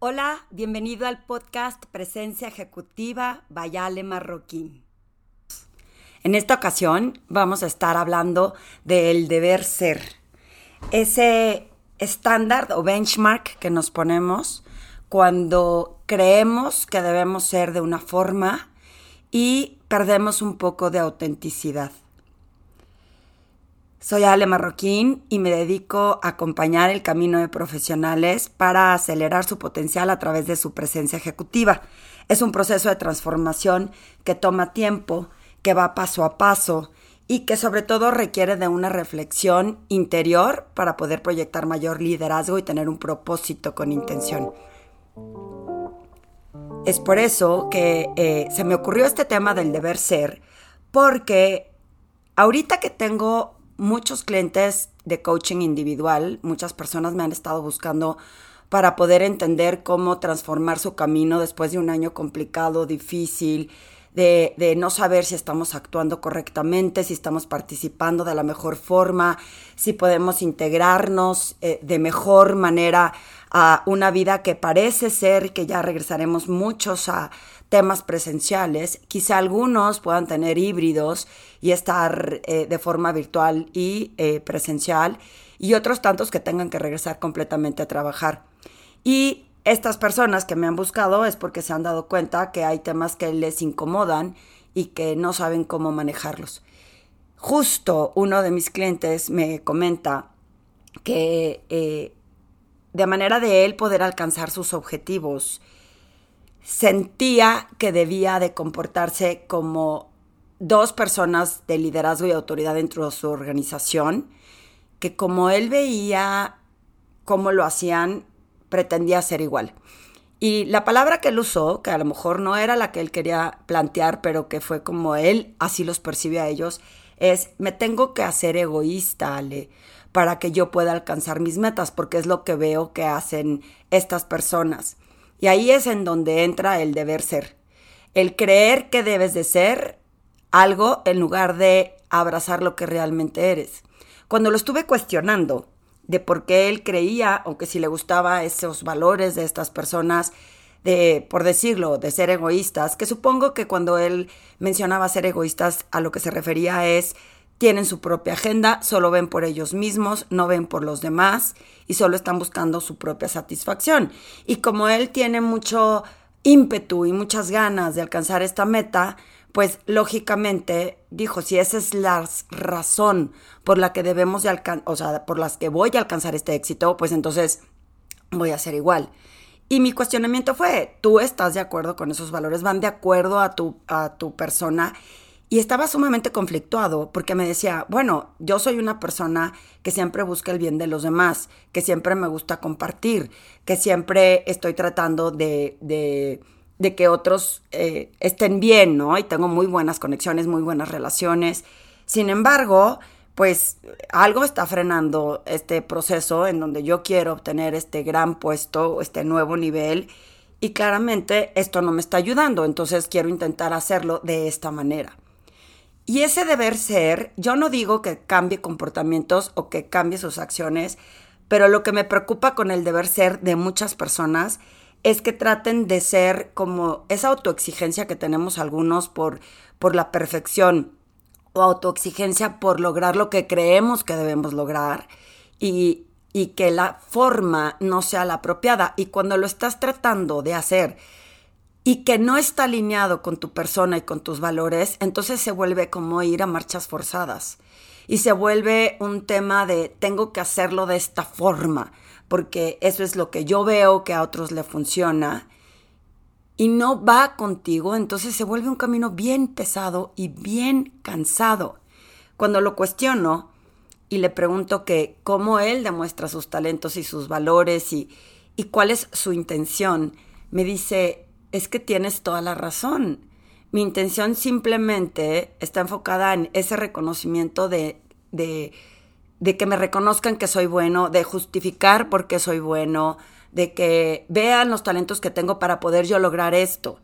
Hola, bienvenido al podcast Presencia Ejecutiva Bayale Marroquín. En esta ocasión vamos a estar hablando del deber ser, ese estándar o benchmark que nos ponemos cuando creemos que debemos ser de una forma y perdemos un poco de autenticidad. Soy Ale Marroquín y me dedico a acompañar el camino de profesionales para acelerar su potencial a través de su presencia ejecutiva. Es un proceso de transformación que toma tiempo, que va paso a paso y que sobre todo requiere de una reflexión interior para poder proyectar mayor liderazgo y tener un propósito con intención. Es por eso que eh, se me ocurrió este tema del deber ser, porque ahorita que tengo muchos clientes de coaching individual, muchas personas me han estado buscando para poder entender cómo transformar su camino después de un año complicado, difícil, de, no saber si estamos actuando correctamente, si estamos participando de la mejor forma, si podemos integrarnos eh, de mejor manera a una vida que parece ser que ya regresaremos muchos a temas presenciales, quizá algunos puedan tener híbridos y estar eh, de forma virtual y eh, presencial, y otros tantos que tengan que regresar completamente a trabajar. Y estas personas que me han buscado es porque se han dado cuenta que hay temas que les incomodan y que no saben cómo manejarlos. Justo uno de mis clientes me comenta que eh, de manera de él poder alcanzar sus objetivos, sentía que debía de comportarse como dos personas de liderazgo y autoridad dentro de su organización, que como él veía cómo lo hacían, pretendía ser igual. Y la palabra que él usó, que a lo mejor no era la que él quería plantear, pero que fue como él así los percibe a ellos, es me tengo que hacer egoísta, Ale, para que yo pueda alcanzar mis metas, porque es lo que veo que hacen estas personas. Y ahí es en donde entra el deber ser. El creer que debes de ser algo en lugar de abrazar lo que realmente eres. Cuando lo estuve cuestionando de por qué él creía, aunque si le gustaba esos valores de estas personas, de, por decirlo, de ser egoístas, que supongo que cuando él mencionaba ser egoístas a lo que se refería es tienen su propia agenda, solo ven por ellos mismos, no ven por los demás y solo están buscando su propia satisfacción. Y como él tiene mucho ímpetu y muchas ganas de alcanzar esta meta, pues lógicamente dijo, si esa es la razón por la que debemos de alcanzar, o sea, por las que voy a alcanzar este éxito, pues entonces voy a ser igual. Y mi cuestionamiento fue, ¿tú estás de acuerdo con esos valores? ¿Van de acuerdo a tu, a tu persona? Y estaba sumamente conflictuado porque me decía, bueno, yo soy una persona que siempre busca el bien de los demás, que siempre me gusta compartir, que siempre estoy tratando de, de, de que otros eh, estén bien, ¿no? Y tengo muy buenas conexiones, muy buenas relaciones. Sin embargo, pues algo está frenando este proceso en donde yo quiero obtener este gran puesto, este nuevo nivel. Y claramente esto no me está ayudando, entonces quiero intentar hacerlo de esta manera. Y ese deber ser, yo no digo que cambie comportamientos o que cambie sus acciones, pero lo que me preocupa con el deber ser de muchas personas es que traten de ser como esa autoexigencia que tenemos algunos por, por la perfección o autoexigencia por lograr lo que creemos que debemos lograr y, y que la forma no sea la apropiada. Y cuando lo estás tratando de hacer y que no está alineado con tu persona y con tus valores, entonces se vuelve como ir a marchas forzadas. Y se vuelve un tema de tengo que hacerlo de esta forma, porque eso es lo que yo veo que a otros le funciona. Y no va contigo, entonces se vuelve un camino bien pesado y bien cansado. Cuando lo cuestiono y le pregunto que cómo él demuestra sus talentos y sus valores y, y cuál es su intención, me dice, es que tienes toda la razón. Mi intención simplemente está enfocada en ese reconocimiento de, de, de que me reconozcan que soy bueno, de justificar por qué soy bueno, de que vean los talentos que tengo para poder yo lograr esto.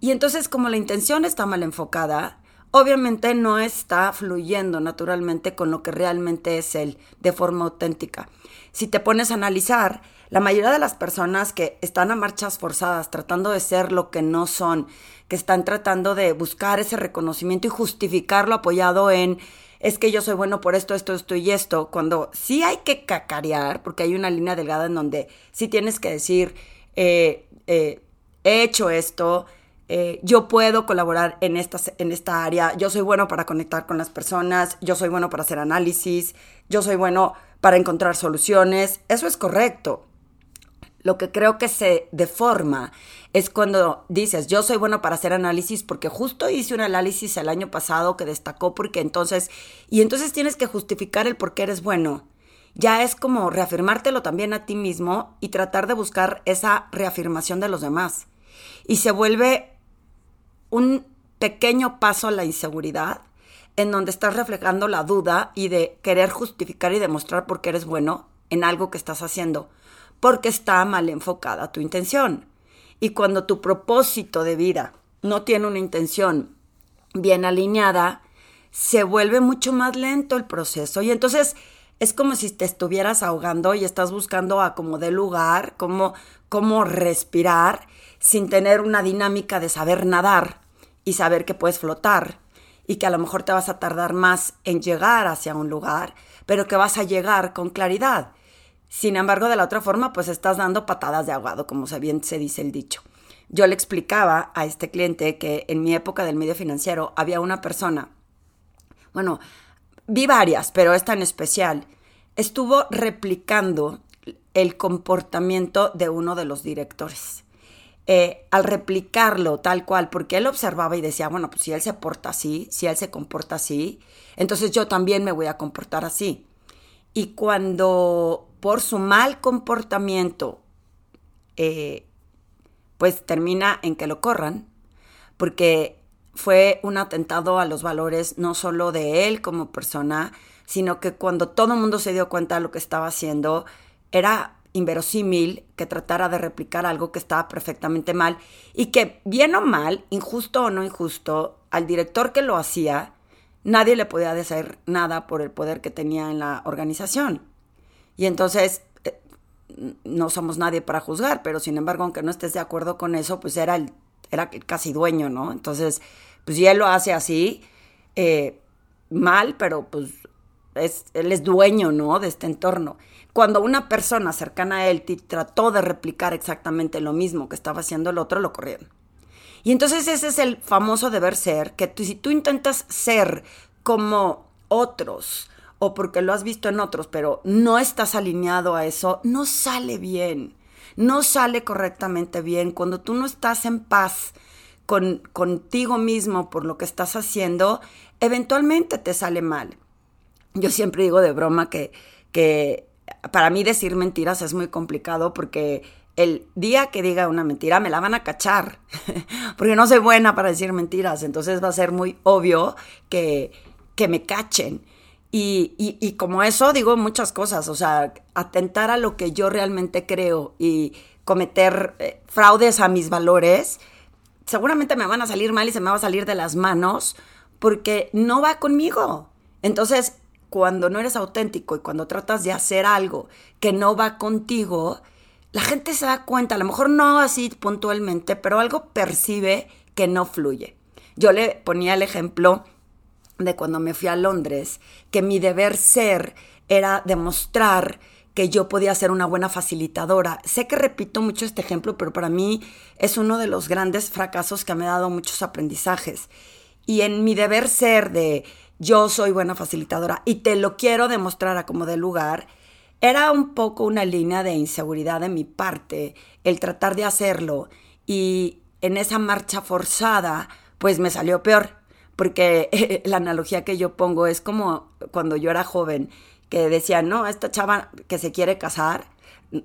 Y entonces como la intención está mal enfocada, obviamente no está fluyendo naturalmente con lo que realmente es él, de forma auténtica. Si te pones a analizar, la mayoría de las personas que están a marchas forzadas, tratando de ser lo que no son, que están tratando de buscar ese reconocimiento y justificarlo apoyado en es que yo soy bueno por esto, esto, esto y esto, cuando sí hay que cacarear, porque hay una línea delgada en donde sí tienes que decir, eh, eh, he hecho esto, eh, yo puedo colaborar en esta, en esta área, yo soy bueno para conectar con las personas, yo soy bueno para hacer análisis, yo soy bueno para encontrar soluciones, eso es correcto. Lo que creo que se deforma es cuando dices, yo soy bueno para hacer análisis porque justo hice un análisis el año pasado que destacó porque entonces, y entonces tienes que justificar el por qué eres bueno. Ya es como reafirmártelo también a ti mismo y tratar de buscar esa reafirmación de los demás. Y se vuelve un pequeño paso a la inseguridad en donde estás reflejando la duda y de querer justificar y demostrar por qué eres bueno en algo que estás haciendo, porque está mal enfocada tu intención. Y cuando tu propósito de vida no tiene una intención bien alineada, se vuelve mucho más lento el proceso. Y entonces es como si te estuvieras ahogando y estás buscando a como de lugar, cómo, cómo respirar sin tener una dinámica de saber nadar y saber que puedes flotar y que a lo mejor te vas a tardar más en llegar hacia un lugar, pero que vas a llegar con claridad. Sin embargo, de la otra forma, pues estás dando patadas de ahogado, como bien se dice el dicho. Yo le explicaba a este cliente que en mi época del medio financiero había una persona, bueno, vi varias, pero esta en especial, estuvo replicando el comportamiento de uno de los directores. Eh, al replicarlo tal cual, porque él observaba y decía, bueno, pues si él se porta así, si él se comporta así, entonces yo también me voy a comportar así. Y cuando por su mal comportamiento, eh, pues termina en que lo corran, porque fue un atentado a los valores no solo de él como persona, sino que cuando todo el mundo se dio cuenta de lo que estaba haciendo, era inverosímil que tratara de replicar algo que estaba perfectamente mal y que, bien o mal, injusto o no injusto, al director que lo hacía, nadie le podía decir nada por el poder que tenía en la organización. Y entonces, eh, no somos nadie para juzgar, pero sin embargo, aunque no estés de acuerdo con eso, pues era el, era casi dueño, ¿no? Entonces, pues si él lo hace así, eh, mal, pero pues es, él es dueño, ¿no? De este entorno. Cuando una persona cercana a él trató de replicar exactamente lo mismo que estaba haciendo el otro, lo corrieron. Y entonces ese es el famoso deber ser, que si tú intentas ser como otros, o porque lo has visto en otros, pero no estás alineado a eso, no sale bien, no sale correctamente bien. Cuando tú no estás en paz con, contigo mismo por lo que estás haciendo, eventualmente te sale mal. Yo siempre digo de broma que, que para mí decir mentiras es muy complicado porque el día que diga una mentira me la van a cachar, porque no soy buena para decir mentiras, entonces va a ser muy obvio que, que me cachen. Y, y, como eso digo muchas cosas, o sea, atentar a lo que yo realmente creo y cometer eh, fraudes a mis valores, seguramente me van a salir mal y se me va a salir de las manos porque no va conmigo. Entonces, cuando no eres auténtico y cuando tratas de hacer algo que no va contigo, la gente se da cuenta, a lo mejor no así puntualmente, pero algo percibe que no fluye. Yo le ponía el ejemplo de cuando me fui a Londres, que mi deber ser era demostrar que yo podía ser una buena facilitadora. Sé que repito mucho este ejemplo, pero para mí es uno de los grandes fracasos que me ha dado muchos aprendizajes. Y en mi deber ser de yo soy buena facilitadora y te lo quiero demostrar a como de lugar, era un poco una línea de inseguridad de mi parte el tratar de hacerlo y en esa marcha forzada pues me salió peor porque la analogía que yo pongo es como cuando yo era joven que decía, no, esta chava que se quiere casar,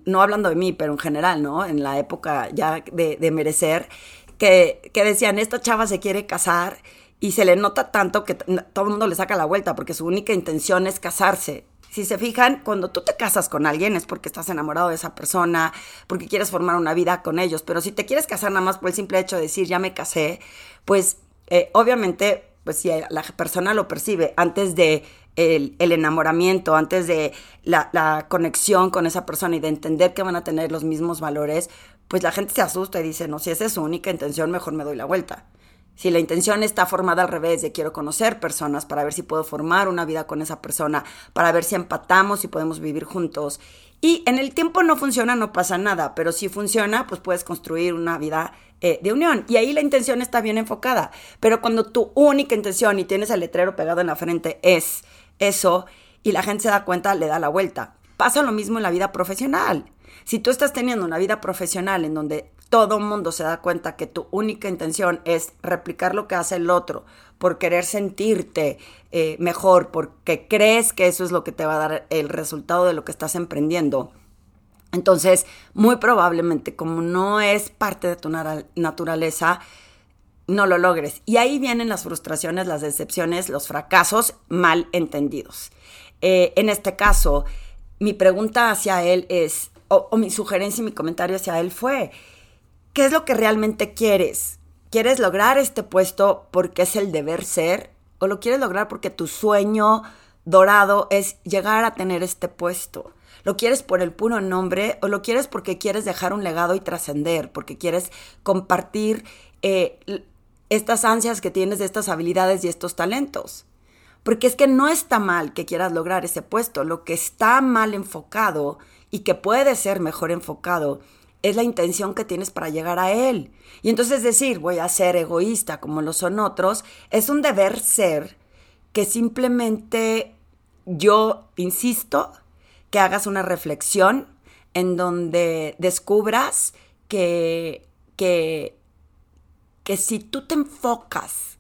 no hablando de mí, pero en general, ¿no? En la época ya de, merecer, que, que decían, esta chava se quiere casar y se le nota tanto que todo el mundo le saca la vuelta porque su única intención es casarse. Si se fijan, cuando tú te casas con alguien es porque estás enamorado de esa persona, porque quieres formar una vida con ellos, pero si te quieres casar nada más por el simple hecho de decir ya me casé, pues eh, obviamente pues si la persona lo percibe antes de el, enamoramiento, antes de la, la, conexión con esa persona y de entender que van a tener los mismos valores, pues la gente se asusta y dice, no, si esa es su única intención, mejor me doy la vuelta. Si la intención está formada al revés, de quiero conocer personas para ver si puedo formar una vida con esa persona, para ver si empatamos y podemos vivir juntos. Y en el tiempo no funciona, no pasa nada, pero si funciona, pues puedes construir una vida eh, de unión. Y ahí la intención está bien enfocada. Pero cuando tu única intención y tienes el letrero pegado en la frente es eso y la gente se da cuenta, le da la vuelta. Pasa lo mismo en la vida profesional. Si tú estás teniendo una vida profesional en donde todo mundo se da cuenta que tu única intención es replicar lo que hace el otro, por querer sentirte eh, mejor, porque crees que eso es lo que te va a dar el resultado de lo que estás emprendiendo. Entonces, muy probablemente, como no es parte de tu naturaleza, no lo logres. Y ahí vienen las frustraciones, las decepciones, los fracasos mal entendidos. Eh, en este caso, mi pregunta hacia él es, o, mi sugerencia y mi comentario hacia él fue, ¿qué es lo que realmente quieres? ¿Quieres lograr este puesto porque es el deber ser? ¿O lo quieres lograr porque tu sueño dorado es llegar a tener este puesto? ¿Lo quieres por el puro nombre o lo quieres porque quieres dejar un legado y trascender? Porque quieres compartir eh, estas ansias que tienes de estas habilidades y estos talentos. Porque es que no está mal que quieras lograr ese puesto, lo que está mal enfocado y que puede ser mejor enfocado es la intención que tienes para llegar a él. Y entonces decir, voy a ser egoísta como lo son otros, es un deber ser que simplemente yo insisto que hagas una reflexión en donde descubras que, que, que si tú te enfocas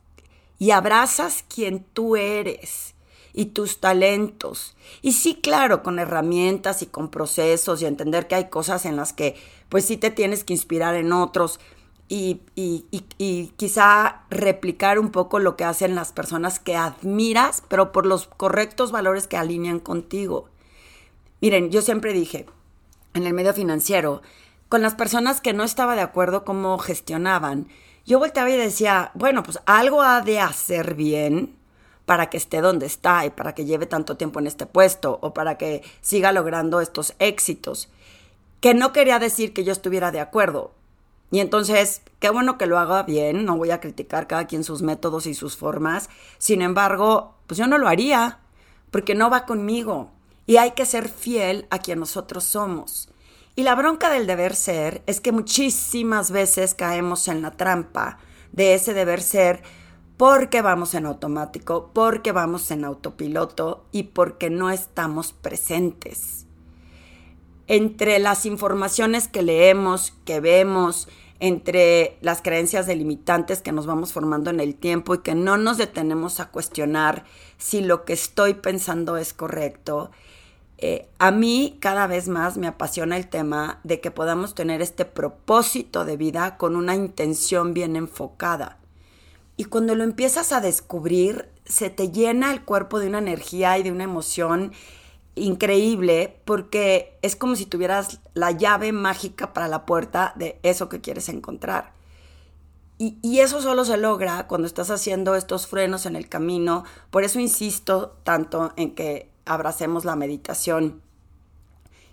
y abrazas quien tú eres y tus talentos. Y sí, claro, con herramientas y con procesos y entender que hay cosas en las que pues sí te tienes que inspirar en otros y, y, y, quizá replicar un poco lo que hacen las personas que admiras, pero por los correctos valores que alinean contigo. Miren, yo siempre dije, en el medio financiero, con las personas que no estaba de acuerdo cómo gestionaban, yo volteaba y decía, bueno, pues algo ha de hacer bien para que esté donde está y para que lleve tanto tiempo en este puesto o para que siga logrando estos éxitos. Que no quería decir que yo estuviera de acuerdo. Y entonces, qué bueno que lo haga bien, no voy a criticar cada quien sus métodos y sus formas. Sin embargo, pues yo no lo haría, porque no va conmigo. Y hay que ser fiel a quien nosotros somos. Y la bronca del deber ser es que muchísimas veces caemos en la trampa de ese deber ser porque vamos en automático, porque vamos en autopiloto y porque no estamos presentes. Entre las informaciones que leemos, que vemos, entre las creencias delimitantes que nos vamos formando en el tiempo y que no nos detenemos a cuestionar si lo que estoy pensando es correcto, eh, a mí cada vez más me apasiona el tema de que podamos tener este propósito de vida con una intención bien enfocada. Y cuando lo empiezas a descubrir, se te llena el cuerpo de una energía y de una emoción increíble porque es como si tuvieras la llave mágica para la puerta de eso que quieres encontrar. Y, eso solo se logra cuando estás haciendo estos frenos en el camino. Por eso insisto tanto en que abracemos la meditación,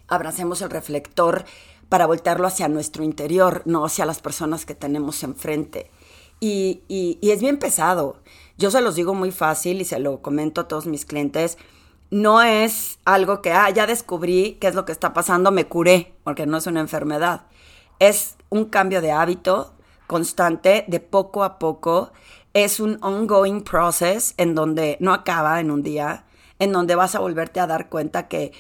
abracemos el reflector para voltearlo hacia nuestro interior, no hacia las personas que tenemos enfrente. Y, y, es bien pesado. Yo se los digo muy fácil y se lo comento a todos mis clientes. No es algo que, ah, ya descubrí qué es lo que está pasando, me curé, porque no es una enfermedad. Es un cambio de hábito constante, de poco a poco. Es un ongoing process en donde no acaba en un día en donde vas a volverte a dar cuenta que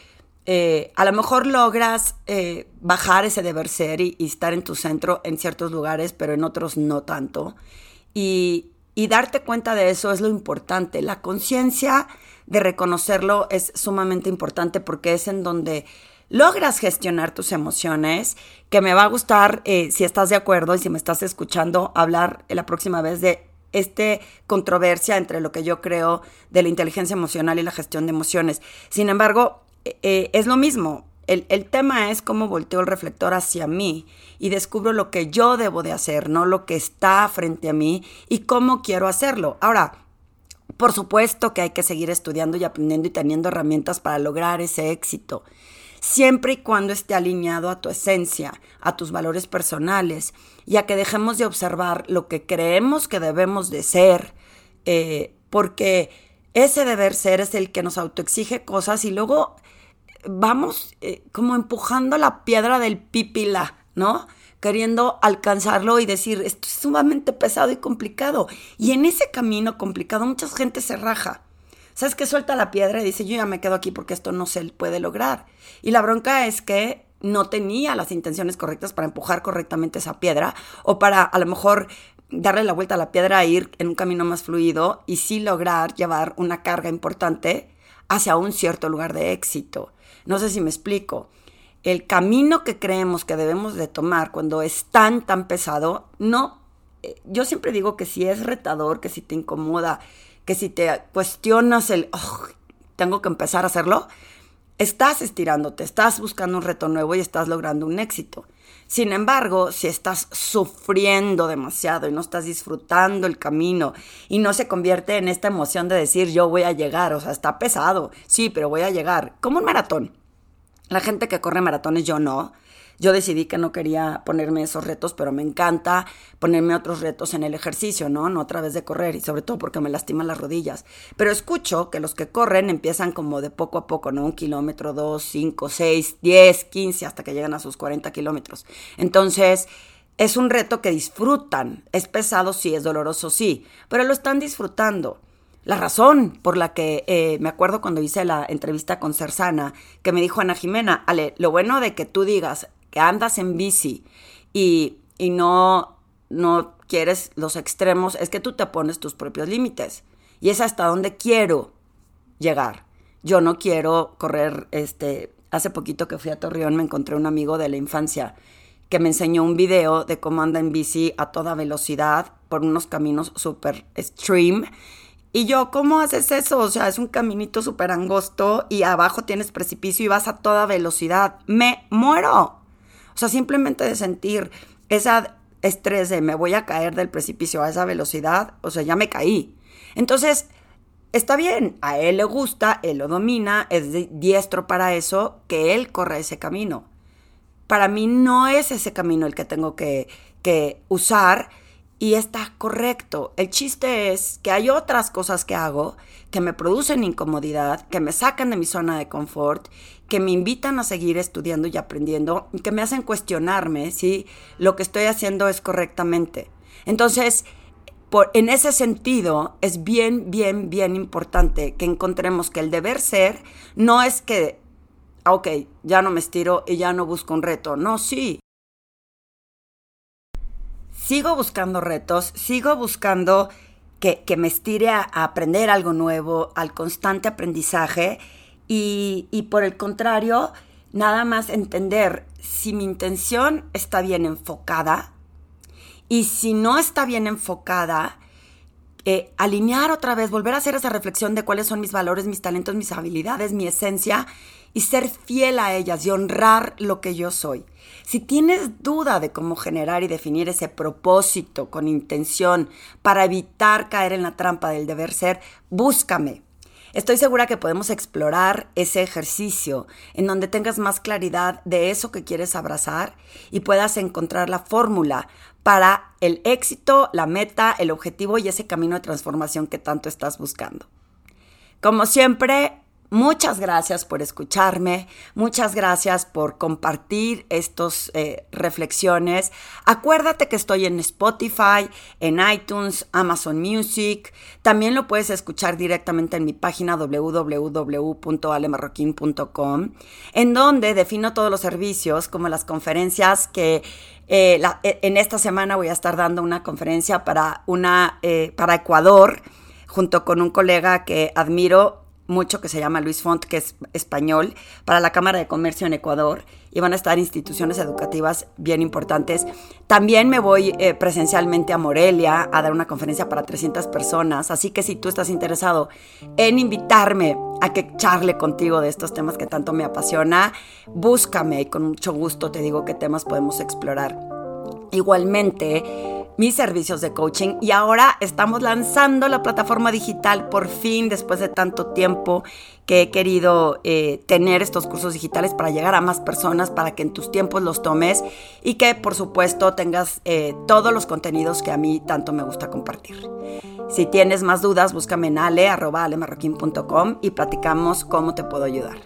eh, a lo mejor logras eh, bajar ese deber ser y, estar en tu centro en ciertos lugares, pero en otros no tanto. Y, darte cuenta de eso es lo importante. La conciencia de reconocerlo es sumamente importante porque es en donde logras gestionar tus emociones, que me va a gustar, eh, si estás de acuerdo y si me estás escuchando, hablar la próxima vez de este controversia entre lo que yo creo de la inteligencia emocional y la gestión de emociones. Sin embargo, eh, es lo mismo. El, el, tema es cómo volteo el reflector hacia mí y descubro lo que yo debo de hacer, no lo que está frente a mí y cómo quiero hacerlo. Ahora, Por supuesto que hay que seguir estudiando y aprendiendo y teniendo herramientas para lograr ese éxito, siempre y cuando esté alineado a tu esencia, a tus valores personales, y a que dejemos de observar lo que creemos que debemos de ser, eh, porque ese deber ser es el que nos autoexige cosas y luego vamos eh, como empujando la piedra del pipila, ¿no? Queriendo alcanzarlo y decir, esto es sumamente pesado y complicado. Y en ese camino complicado mucha gente se raja. ¿Sabes qué? Suelta la piedra y dice, yo ya me quedo aquí porque esto no se puede lograr. Y la bronca es que no tenía las intenciones correctas para empujar correctamente esa piedra o para a lo mejor darle la vuelta a la piedra e ir en un camino más fluido y sí lograr llevar una carga importante hacia un cierto lugar de éxito. No sé si me explico. El camino que creemos que debemos de tomar cuando es tan, tan pesado, no, eh, yo siempre digo que si es retador, que si te incomoda, que si te cuestionas el, oh, tengo que empezar a hacerlo, estás estirándote, estás buscando un reto nuevo y estás logrando un éxito. Sin embargo, si estás sufriendo demasiado y no estás disfrutando el camino y no se convierte en esta emoción de decir yo voy a llegar, o sea, está pesado, sí, pero voy a llegar, como un maratón. La gente que corre maratones, yo no. Yo decidí que no quería ponerme esos retos, pero me encanta ponerme otros retos en el ejercicio, ¿no? No a través de correr y sobre todo porque me lastiman las rodillas. Pero escucho que los que corren empiezan como de poco a poco, ¿no? Un kilómetro, dos, cinco, seis, diez, quince, hasta que llegan a sus 40 kilómetros. Entonces, es un reto que disfrutan. Es pesado, sí, es doloroso, sí, pero lo están disfrutando. La razón por la que eh, me acuerdo cuando hice la entrevista con Cersana, que me dijo Ana Jimena, Ale, lo bueno de que tú digas, que andas en bici y, no, no quieres los extremos, es que tú te pones tus propios límites. Y es hasta donde quiero llegar. Yo no quiero correr, este, hace poquito que fui a Torreón me encontré un amigo de la infancia que me enseñó un video de cómo anda en bici a toda velocidad por unos caminos súper extreme. Y yo, ¿cómo haces eso? O sea, es un caminito súper angosto y abajo tienes precipicio y vas a toda velocidad. Me muero. O sea, simplemente de sentir esa estrés de me voy a caer del precipicio a esa velocidad, o sea, ya me caí. Entonces, está bien, a él le gusta, él lo domina, es diestro para eso, que él corra ese camino. Para mí no es ese camino el que tengo que, que usar y está correcto. El chiste es que hay otras cosas que hago que me producen incomodidad, que me sacan de mi zona de confort que me invitan a seguir estudiando y aprendiendo, que me hacen cuestionarme si lo que estoy haciendo es correctamente. Entonces, por, en ese sentido, es bien, bien, bien importante que encontremos que el deber ser no es que, ah, ok, ya no me estiro y ya no busco un reto. No, sí. Sigo buscando retos, sigo buscando que, que me estire a aprender algo nuevo, al constante aprendizaje y, por el contrario, nada más entender si mi intención está bien enfocada y si no está bien enfocada, eh, alinear otra vez, volver a hacer esa reflexión de cuáles son mis valores, mis talentos, mis habilidades, mi esencia y ser fiel a ellas y honrar lo que yo soy. Si tienes duda de cómo generar y definir ese propósito con intención para evitar caer en la trampa del deber ser, búscame. Estoy segura que podemos explorar ese ejercicio en donde tengas más claridad de eso que quieres abrazar y puedas encontrar la fórmula para el éxito, la meta, el objetivo y ese camino de transformación que tanto estás buscando. Como siempre, Muchas gracias por escucharme, muchas gracias por compartir estas eh, reflexiones. Acuérdate que estoy en Spotify, en iTunes, Amazon Music. También lo puedes escuchar directamente en mi página www.alemarroquín.com, en donde defino todos los servicios, como las conferencias que eh, e, en esta semana voy a estar dando una conferencia para, una, eh, para Ecuador junto con un colega que admiro mucho que se llama Luis Font, que es español, para la Cámara de Comercio en Ecuador y van a estar instituciones educativas bien importantes. También me voy eh, presencialmente a Morelia a dar una conferencia para 300 personas, así que si tú estás interesado en invitarme a que charle contigo de estos temas que tanto me apasiona, búscame y con mucho gusto te digo qué temas podemos explorar. Igualmente, mis servicios de coaching y ahora estamos lanzando la plataforma digital por fin después de tanto tiempo que he querido eh, tener estos cursos digitales para llegar a más personas, para que en tus tiempos los tomes y que por supuesto tengas eh, todos los contenidos que a mí tanto me gusta compartir. Si tienes más dudas, búscame en ale, y platicamos cómo te puedo ayudar.